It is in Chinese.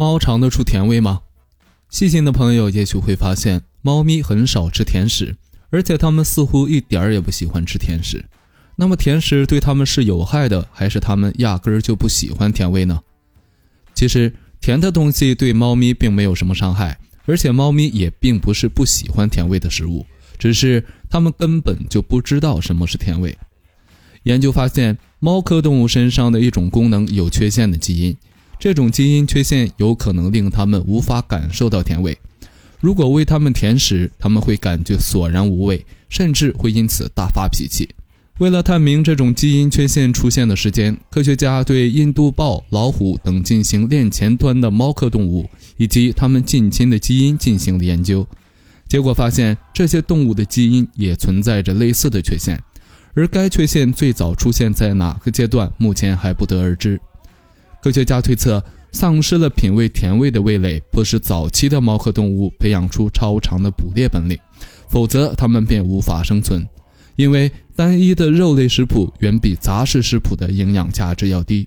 猫尝得出甜味吗？细心的朋友也许会发现，猫咪很少吃甜食，而且它们似乎一点儿也不喜欢吃甜食。那么，甜食对它们是有害的，还是它们压根儿就不喜欢甜味呢？其实，甜的东西对猫咪并没有什么伤害，而且猫咪也并不是不喜欢甜味的食物，只是它们根本就不知道什么是甜味。研究发现，猫科动物身上的一种功能有缺陷的基因。这种基因缺陷有可能令它们无法感受到甜味。如果喂它们甜食，它们会感觉索然无味，甚至会因此大发脾气。为了探明这种基因缺陷出现的时间，科学家对印度豹、老虎等进行链前端的猫科动物以及它们近亲的基因进行了研究。结果发现，这些动物的基因也存在着类似的缺陷，而该缺陷最早出现在哪个阶段，目前还不得而知。科学家推测，丧失了品味甜味的味蕾，迫使早期的猫科动物培养出超长的捕猎本领，否则它们便无法生存。因为单一的肉类食谱远比杂食食谱的营养价值要低。